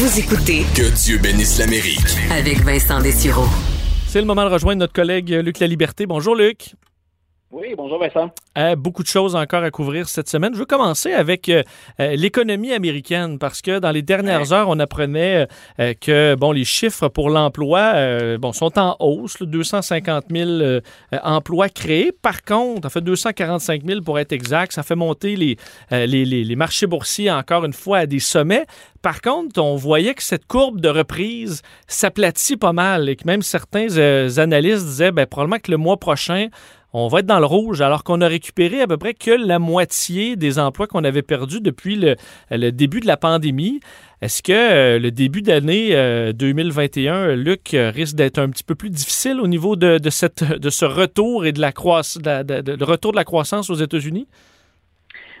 Vous écoutez Que Dieu bénisse l'Amérique. avec Vincent Dessureau. C'est le moment de rejoindre notre collègue Luc La Liberté. Bonjour Luc. Oui, bonjour Vincent. Euh, beaucoup de choses encore à couvrir cette semaine. Je veux commencer avec euh, euh, l'économie américaine parce que dans les dernières heures, on apprenait euh, que bon, les chiffres pour l'emploi bon, sont en hausse, là, 250 000 euh, emplois créés. Par contre, en fait 245 000 pour être exact, ça fait monter les, les, les- les marchés boursiers encore une fois à des sommets. Par contre, on voyait que cette courbe de reprise s'aplatit pas mal et que même certains euh, analystes disaient ben, probablement que le mois prochain, on va être dans le rouge alors qu'on a récupéré à peu près que la moitié des emplois qu'on avait perdus depuis le, début de la pandémie. Est-ce que euh, le début d'année euh, 2021, Luc, euh, risque d'être un petit peu plus difficile au niveau de, ce retour et de la croissance, aux États-Unis?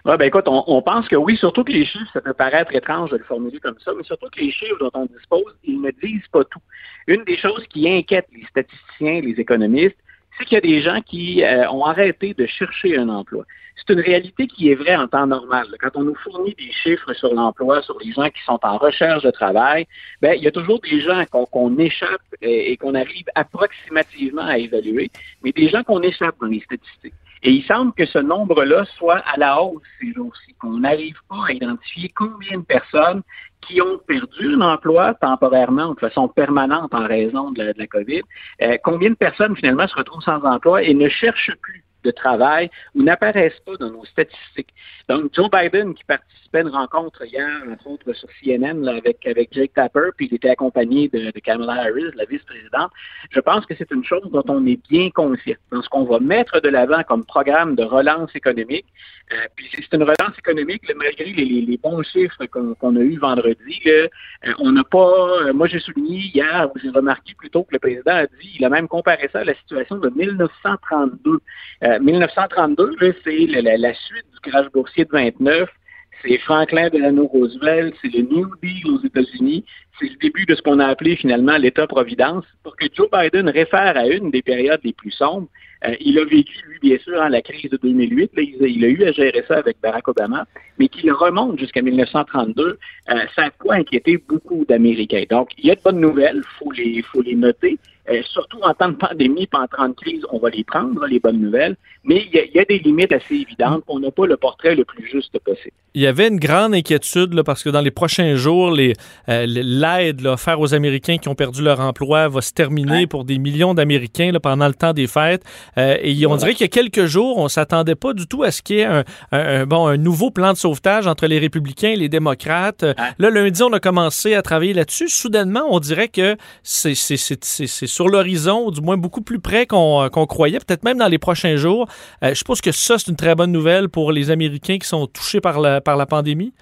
Ouais, ben écoute, on, on pense que oui, surtout que les chiffres, ça peut paraître étrange de le formuler comme ça, mais surtout que les chiffres dont on dispose, ils ne disent pas tout. Une des choses qui inquiète les statisticiens, les économistes, c'est qu'il y a des gens qui euh, ont arrêté de chercher un emploi. C'est une réalité qui est vraie en temps normal. Quand on nous fournit des chiffres sur l'emploi, sur les gens qui sont en recherche de travail, ben il y a toujours des gens qu'on échappe et, et qu'on arrive approximativement à évaluer, mais des gens qu'on échappe dans les statistiques. Et il semble que ce nombre-là soit à la hausse ces jours-ci, qu'on n'arrive pas à identifier combien de personnes qui ont perdu un emploi temporairement, de façon permanente en raison de la, de la COVID, euh, combien de personnes finalement se retrouvent sans emploi et ne cherchent plus de travail ou n'apparaissent pas dans nos statistiques. Donc, Joe Biden, qui participait à une rencontre hier, entre autres sur CNN, là, avec, avec Jake Tapper, puis il était accompagné de, de Kamala Harris, la vice-présidente, je pense que c'est une chose dont on est bien conscient. Dans ce qu'on va mettre de l'avant comme programme de relance économique, euh, puis c'est une relance économique, là, malgré les, les, bons chiffres qu'on a eus vendredi, là, euh, on n'a pas, euh, moi j'ai souligné hier, avez remarqué plutôt que le président a dit, il a même comparé ça à la situation de 1932. Euh, 1932, là, c'est la, la, la suite du crash boursier de 29. C'est Franklin Delano Roosevelt, c'est le New Deal aux États-Unis, c'est le début de ce qu'on a appelé finalement l'État-providence. Pour que Joe Biden réfère à une des périodes les plus sombres, euh, il a vécu, lui, bien sûr, hein, la crise de 2008. Là, il, a eu à gérer ça avec Barack Obama, mais qu'il remonte jusqu'à 1932, euh, ça a quoi inquiéter beaucoup d'Américains. Donc, il y a de bonnes nouvelles, il faut les, noter. Euh, surtout en temps de pandémie, pas en temps de crise, on va les prendre, les bonnes nouvelles. Mais il y, a, des limites assez évidentes. On n'a pas le portrait le plus juste possible. Il y avait une grande inquiétude parce que dans les prochains jours, les, l'aide là, offerte aux Américains qui ont perdu leur emploi va se terminer Ouais. pour des millions d'Américains là, pendant le temps des fêtes. Euh, et on dirait qu'il y a quelques jours, on s'attendait pas du tout à ce qu'il y ait un, un- un- bon, un nouveau plan de sauvetage entre les républicains et les démocrates. Euh, Ouais. Là, lundi, on a commencé à travailler là-dessus. Soudainement, on dirait que c'est, c'est, c'est, c'est, c'est sur l'horizon, ou du moins beaucoup plus près qu'on, euh, qu'on croyait, peut-être même dans les prochains jours. Euh, je pense que ça, c'est une très bonne nouvelle pour les Américains qui sont touchés par la, par la pandémie.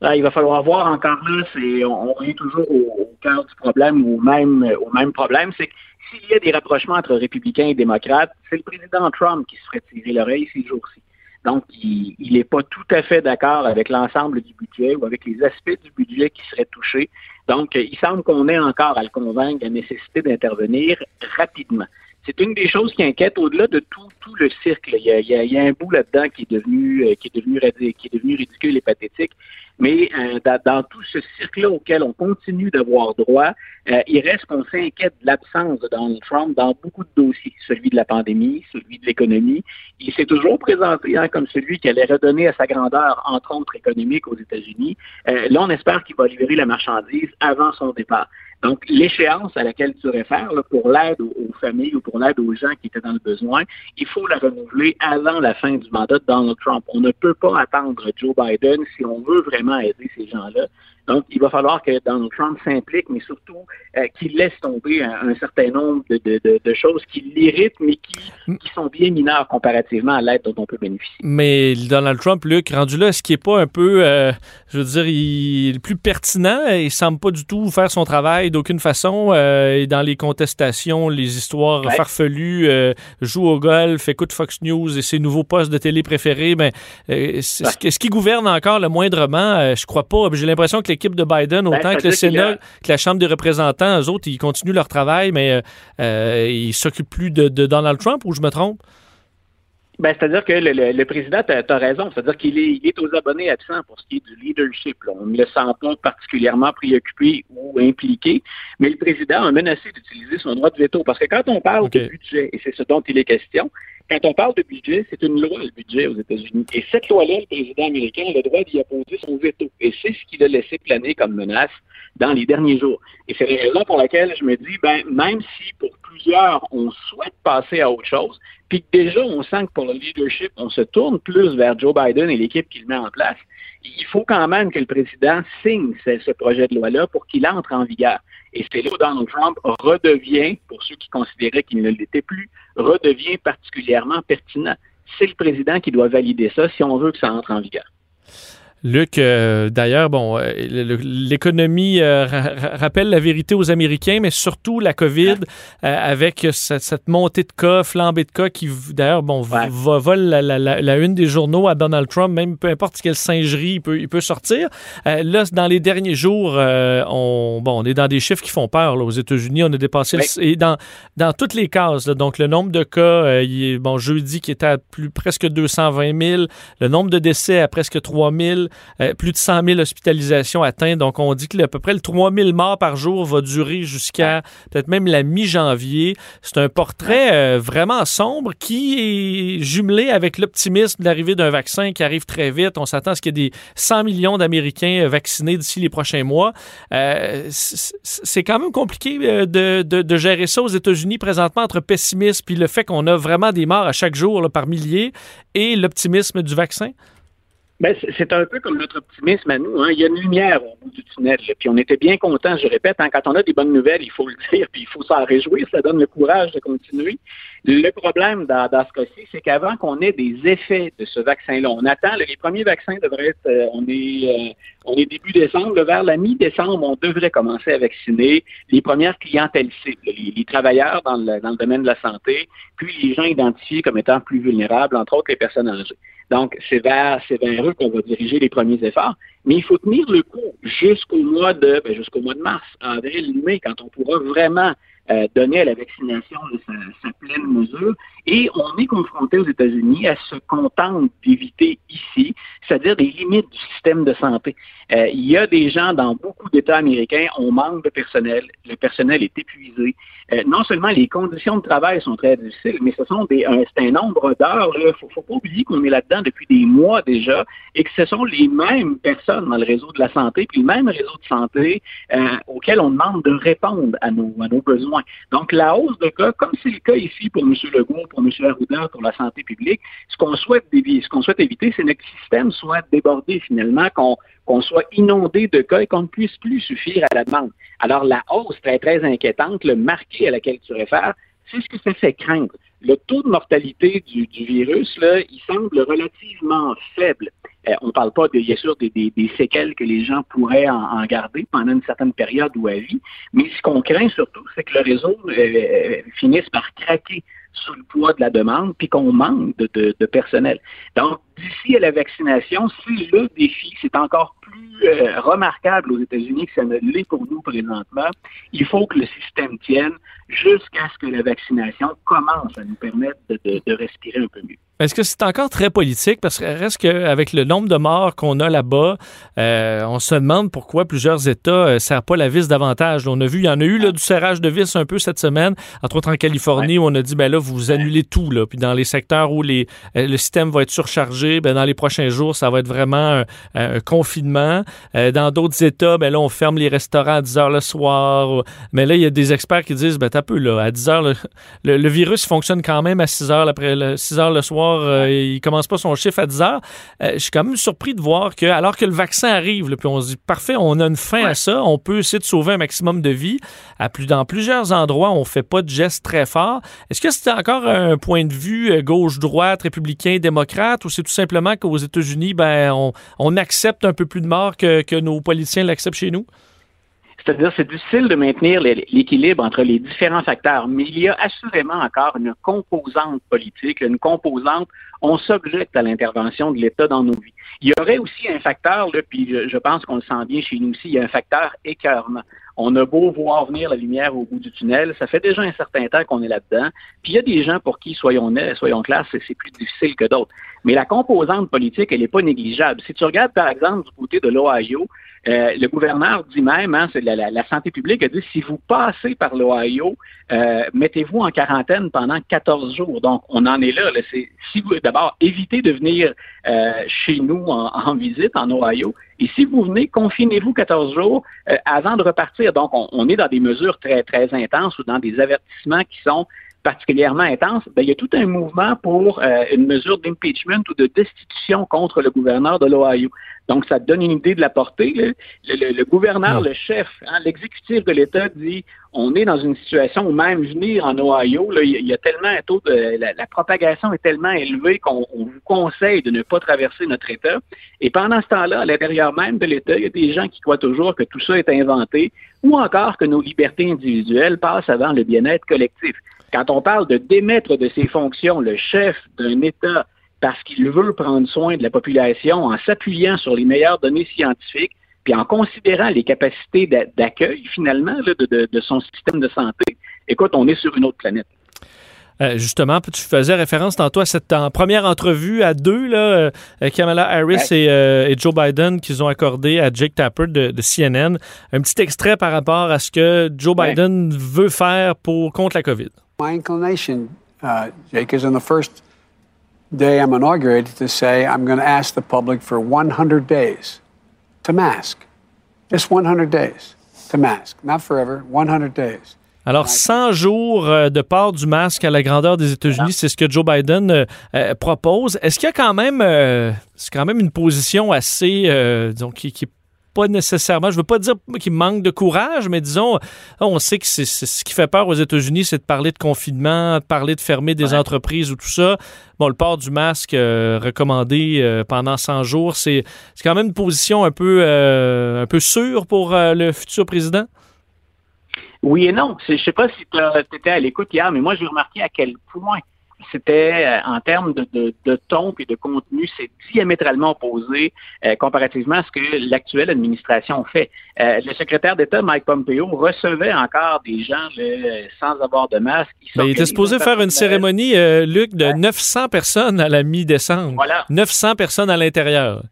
Là, il va falloir voir encore là, c'est, on, revient toujours au, cœur du problème ou au même, au même problème, c'est que s'il y a des rapprochements entre républicains et démocrates, c'est le président Trump qui se ferait tirer l'oreille ces jours-ci. Donc, il n'est pas tout à fait d'accord avec l'ensemble du budget ou avec les aspects du budget qui seraient touchés. Donc, euh, il semble qu'on ait encore à le convaincre de la nécessité d'intervenir rapidement. C'est une des choses qui inquiète au-delà de tout, tout le cirque. Il y, a, il, y a, un bout là-dedans qui est devenu euh, qui est devenu qui est devenu ridicule et pathétique. Mais euh, dans, tout ce cirque-là auquel on continue d'avoir droit, euh, il reste qu'on s'inquiète de l'absence de Donald Trump dans beaucoup de dossiers, celui de la pandémie, celui de l'économie. Il s'est toujours présenté hein, comme celui qui allait redonner à sa grandeur, entre autres économique, aux États-Unis. Euh, là, on espère qu'il va livrer la marchandise avant son départ. Donc, l'échéance à laquelle tu réfères là, pour l'aide aux, aux, familles ou pour l'aide aux gens qui étaient dans le besoin, il faut la renouveler avant la fin du mandat de Donald Trump. On ne peut pas attendre Joe Biden si on veut vraiment aider ces gens-là. Donc, il va falloir que Donald Trump s'implique, mais surtout euh, qu'il laisse tomber un, un, certain nombre de, de, de, de choses qui l'irritent, mais qui, qui, sont bien mineures comparativement à l'aide dont on peut bénéficier. Mais Donald Trump, Luc, rendu là, est-ce qu'il n'est pas un peu, euh, je veux dire, il est le plus pertinent? Il semble pas du tout faire son travail d'aucune façon. Euh, et dans les contestations, les histoires ouais. farfelues, joue au golf, écoute Fox News et ses nouveaux postes de télé préférés, ben, est-ce ouais. qu'il gouverne encore le moindrement? je crois pas. J'ai l'impression que l'équipe de Biden, autant ben, que le Sénat, que la Chambre des représentants, eux autres, ils continuent leur travail, mais euh, ils s'occupent plus de, de, Donald Trump, ou je me trompe? Ben, c'est-à-dire que le, président, tu as, raison, c'est-à-dire qu'il est, est, aux abonnés absents pour ce qui est du leadership. On ne le sent pas particulièrement préoccupé ou impliqué, mais le président a menacé d'utiliser son droit de veto parce que quand on parle de budget, et c'est ce dont il est question, quand on parle de budget, c'est une loi, le budget aux États-Unis. Et cette loi-là, le président américain a le droit d'y apposer son veto. Et c'est ce qu'il a laissé planer comme menace dans les derniers jours. Et c'est la raison pour laquelle je me dis, ben, même si pour plusieurs, on souhaite passer à autre chose, puis que déjà, on sent que pour le leadership, on se tourne plus vers Joe Biden et l'équipe qu'il met en place, il faut quand même que le président signe ce, projet de loi-là pour qu'il entre en vigueur. Et c'est là où Donald Trump redevient, pour ceux qui considéraient qu'il ne l'était plus, redevient particulièrement pertinent. C'est le président qui doit valider ça si on veut que ça entre en vigueur. Luc, euh, d'ailleurs, bon, euh, l'économie euh, rappelle la vérité aux Américains, mais surtout la COVID, avec cette, montée de cas, flambée de cas, qui, d'ailleurs, bon, vole la, une des journaux à Donald Trump, même peu importe quelle singerie il peut, il peut sortir. là, dans les derniers jours, on, bon, on est dans des chiffres qui font peur. aux États-Unis, on a dépassé, et dans, dans toutes les cases, donc le nombre de cas, il est, bon, jeudi qui était à plus, presque 220 000, le nombre de décès à presque 3 000, euh, plus de 100 000 hospitalisations atteintes. Donc, on dit que à peu près le 3 000 morts par jour va durer jusqu'à peut-être même la mi-janvier. C'est un portrait euh, vraiment sombre qui est jumelé avec l'optimisme de l'arrivée d'un vaccin qui arrive très vite. On s'attend à ce qu'il y ait des 100 millions d'Américains euh, vaccinés d'ici les prochains mois. c'est quand même compliqué de, de, gérer ça aux États-Unis présentement entre pessimisme puis le fait qu'on a vraiment des morts à chaque jour par milliers et l'optimisme du vaccin. Ben, c'est un peu comme notre optimisme à nous. Hein. Il y a une lumière au bout du tunnel. Puis on était bien contents, je répète, hein, quand on a des bonnes nouvelles, il faut le dire, puis il faut s'en réjouir, ça donne le courage de continuer. Le problème dans, dans ce cas-ci, c'est qu'avant qu'on ait des effets de ce vaccin-là, on attend, les premiers vaccins devraient être, euh, on est euh, on est début décembre, vers la mi-décembre, on devrait commencer à vacciner les premières clientèles cibles, les, travailleurs dans le, dans le domaine de la santé, puis les gens identifiés comme étant plus vulnérables, entre autres les personnes âgées. Donc, c'est vers, vers eux qu'on va diriger les premiers efforts. Mais il faut tenir le coup jusqu'au mois de, ben, jusqu'au mois de mars, avril, mai, quand on pourra vraiment euh, donner à la vaccination sa, sa, pleine mesure. Et on est confronté aux États-Unis à se contenter d'éviter ici, c'est-à-dire des limites du système de santé. Euh, il y a des gens dans beaucoup d'États américains, on manque de personnel, le personnel est épuisé. Euh, non seulement les conditions de travail sont très difficiles, mais ce sont un, nombre d'heures. Il ne faut, pas oublier qu'on est là-dedans depuis des mois déjà et que ce sont les mêmes personnes dans le réseau de la santé, puis le même réseau de santé auquel on demande de répondre à nos, à nos besoins. Donc, la hausse de cas, comme c'est le cas ici pour M. Legault, pour M. Arruda, pour la santé publique, ce qu'on souhaite, éviter, c'est que notre système soit débordé finalement, qu'on soit inondé de cas et qu'on ne puisse plus suffire à la demande. Alors, la hausse très, très inquiétante, le marqué à laquelle tu réfères, c'est ce que ça fait craindre. Le taux de mortalité du, virus, là, il semble relativement faible. Euh, on ne parle pas, bien sûr, des, séquelles que les gens pourraient en, garder pendant une certaine période ou à vie, mais ce qu'on craint surtout, c'est que le réseau euh, euh, finisse par craquer sous le poids de la demande, puis qu'on manque de, de, personnel. Donc, d'ici à la vaccination, c'est le défi. C'est encore plus euh, remarquable aux États-Unis que ça ne l'est pour nous présentement. Il faut que le système tienne jusqu'à ce que la vaccination commence à nous permettre de respirer un peu mieux. Est-ce que c'est encore très politique? Parce que reste qu'avec le nombre de morts qu'on a là-bas, euh, on se demande pourquoi plusieurs États ne euh, serrent pas la vis davantage. On a vu, il y en a eu là, du serrage de vis un peu cette semaine, entre autres en Californie, où on a dit, ben là, vous annulez tout. Là. Puis dans les secteurs où les, euh, le système va être surchargé, ben dans les prochains jours, ça va être vraiment un, confinement. dans d'autres États, ben là, on ferme les restaurants à 10 heures le soir. Mais là, il y a des experts qui disent, ben t'as peu, là, à 10 heures, le, le, virus fonctionne quand même à 6 heures, après, 6 heures le soir euh, il commence pas son chiffre à 10 heures. Euh, je suis quand même surpris de voir que, alors que le vaccin arrive, puis on se dit, parfait, on a une fin à ça, on peut essayer de sauver un maximum de vies. À plus, dans plusieurs endroits, on fait pas de gestes très forts. Est-ce que c'est encore un point de vue euh, gauche-droite, républicain, démocrate, ou c'est tout simplement qu'aux États-Unis, ben, on, accepte un peu plus de morts que, que nos politiciens l'acceptent chez nous? C'est-à-dire, c'est difficile de maintenir l'équilibre entre les différents facteurs, mais il y a assurément encore une composante politique, une composante, on s'objecte à l'intervention de l'État dans nos vies. Il y aurait aussi un facteur, là, puis je, pense qu'on le sent bien chez nous aussi, il y a un facteur écœurement. On a beau voir venir la lumière au bout du tunnel, ça fait déjà un certain temps qu'on est là-dedans. Puis il y a des gens pour qui, soyons, soyons clairs, c'est plus difficile que d'autres. Mais la composante politique, elle n'est pas négligeable. Si tu regardes, par exemple, du côté de l'Ohio, euh, le gouverneur dit même, hein, c'est la, santé publique a dit, si vous passez par l'Ohio, euh, mettez-vous en quarantaine pendant 14 jours. Donc, on en est là. si vous, d'abord, évitez de venir euh, chez nous en, visite en Ohio. Et si vous venez, confinez-vous 14 jours avant de repartir. Donc, on, on, est dans des mesures très, très intenses ou dans des avertissements qui sont particulièrement intense, ben, il y a tout un mouvement pour euh, une mesure d'impeachment ou de destitution contre le gouverneur de l'Ohio. Donc, ça donne une idée de la portée. Le, gouverneur, le chef, hein, l'exécutif de l'État dit on est dans une situation où même venir en Ohio, là, il y a tellement un taux de la, propagation est tellement élevée qu'on vous conseille de ne pas traverser notre État. Et pendant ce temps-là, à l'intérieur même de l'État, il y a des gens qui croient toujours que tout ça est inventé ou encore que nos libertés individuelles passent avant le bien-être collectif. Quand on parle de démettre de ses fonctions le chef d'un État parce qu'il veut prendre soin de la population en s'appuyant sur les meilleures données scientifiques, puis en considérant les capacités d'accueil finalement de, son système de santé, écoute, on est sur une autre planète. Euh, justement, tu faisais référence tantôt à cette première entrevue à deux, là, euh, Kamala Harris euh, et, Joe Biden qu'ils ont accordé à Jake Tapper de, CNN. Un petit extrait par rapport à ce que Joe Biden veut faire pour contre la COVID. My inclination, uh, Jake, is on the first day I'm inaugurated to say I'm going to ask the public for 100 days to mask. Just 100 days to mask. Not forever, 100 days. Alors, 100 jours euh, de port du masque à la grandeur des États-Unis, c'est ce que Joe Biden euh, euh, propose. Est-ce qu'il y a quand même, c'est quand même une position assez, disons, qui, qui pas nécessairement, je veux pas dire qu'il manque de courage, mais disons, on sait que c'est ce qui fait peur aux États-Unis, c'est de parler de confinement, de parler de fermer des entreprises ou tout ça. Bon, le port du masque euh, recommandé euh, pendant 100 jours, c'est quand même une position un peu, euh, un peu sûre pour le futur président? Oui et non. Je sais pas si tu étais à l'écoute hier, mais moi, j'ai remarqué à quel point c'était euh, en termes de, de, ton et de contenu, c'est diamétralement opposé euh, comparativement à ce que l'actuelle administration fait. Euh, le secrétaire d'État, Mike Pompeo, recevait encore des gens sans avoir de masque. Ben, il était supposé faire une cérémonie, Luc, de 900 personnes à la mi-décembre. Voilà. 900 personnes à l'intérieur.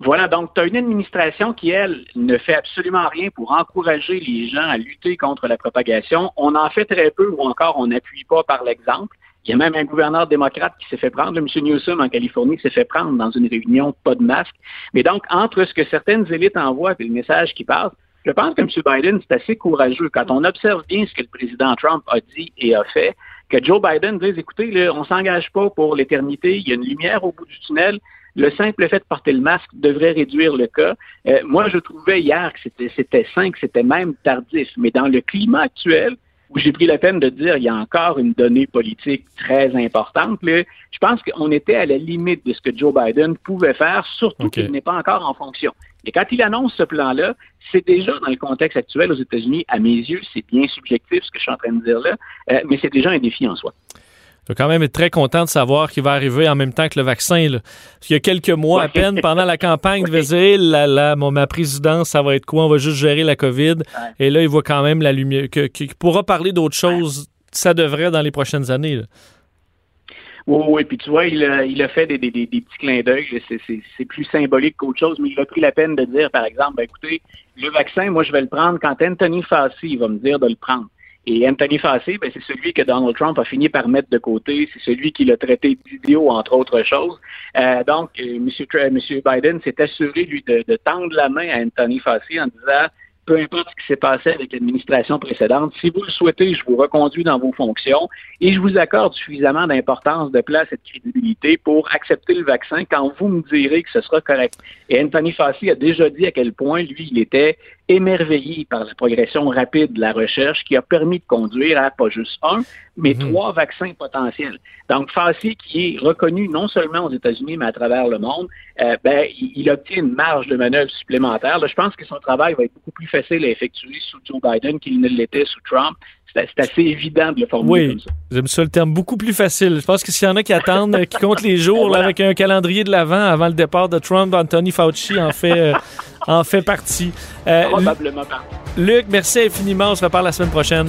Voilà, donc tu as une administration qui, elle, ne fait absolument rien pour encourager les gens à lutter contre la propagation. On en fait très peu ou encore on n'appuie pas par l'exemple. Il y a même un gouverneur démocrate qui s'est fait prendre, M. Newsom en Californie s'est fait prendre dans une réunion, pas de masque. Mais donc, entre ce que certaines élites envoient et le message qui passe, je pense que M. Biden, c'est assez courageux. Quand on observe bien ce que le président Trump a dit et a fait, que Joe Biden dise, écoutez, on ne s'engage pas pour l'éternité, il y a une lumière au bout du tunnel, le simple fait de porter le masque devrait réduire le cas. Euh, moi, je trouvais hier que c'était sain, que c'était même tardif. Mais dans le climat actuel, où j'ai pris la peine de dire il y a encore une donnée politique très importante. Je pense qu'on était à la limite de ce que Joe Biden pouvait faire, surtout qu'il n'est pas encore en fonction. Et quand il annonce ce plan-là, c'est déjà dans le contexte actuel aux États-Unis, à mes yeux, c'est bien subjectif ce que je suis en train de dire là, euh, mais c'est déjà un défi en soi. Je quand même être très content de savoir qu'il va arriver en même temps que le vaccin. Là. Il y a quelques mois à peine, pendant la campagne, il disait là, là, ma présidence, ça va être quoi? On va juste gérer la COVID. Et là, il voit quand même la lumière. Qu'il pourra parler d'autre chose, ça devrait dans les prochaines années. Oui, oui, puis tu vois, il a, il a fait des, des, des, petits clins d'œil. C'est plus symbolique qu'autre chose, mais il a pris la peine de dire, par exemple, ben, écoutez, le vaccin, moi, je vais le prendre quand Anthony Fassi va me dire de le prendre. Et Anthony Fassi, ben, c'est celui que Donald Trump a fini par mettre de côté. C'est celui qui l'a traité d'idiot, entre autres choses. Euh, donc, euh, M. Biden s'est assuré, lui, de, de, tendre la main à Anthony Fassi en disant peu importe ce qui s'est passé avec l'administration précédente, si vous le souhaitez, je vous reconduis dans vos fonctions et je vous accorde suffisamment d'importance, de place et de crédibilité pour accepter le vaccin quand vous me direz que ce sera correct. Et Anthony Fassi a déjà dit à quel point, lui, il était émerveillé par la progression rapide de la recherche qui a permis de conduire à pas juste un, mais mhm. trois vaccins potentiels. Donc, Fauci, qui est reconnu non seulement aux États-Unis, mais à travers le monde, euh, ben, il, obtient une marge de manœuvre supplémentaire. je pense que son travail va être beaucoup plus facile à effectuer sous Joe Biden qu'il ne l'était sous Trump. C'est assez évident de le formuler oui, comme ça. J'aime ça le terme beaucoup plus facile. Je pense que s'il y en a qui attendent, qui comptent les jours avec un calendrier de l'avant avant le départ de Trump, Anthony Fauci en fait, euh, en fait partie. Euh, Probablement pas. Luc, merci infiniment. On se reparle la semaine prochaine.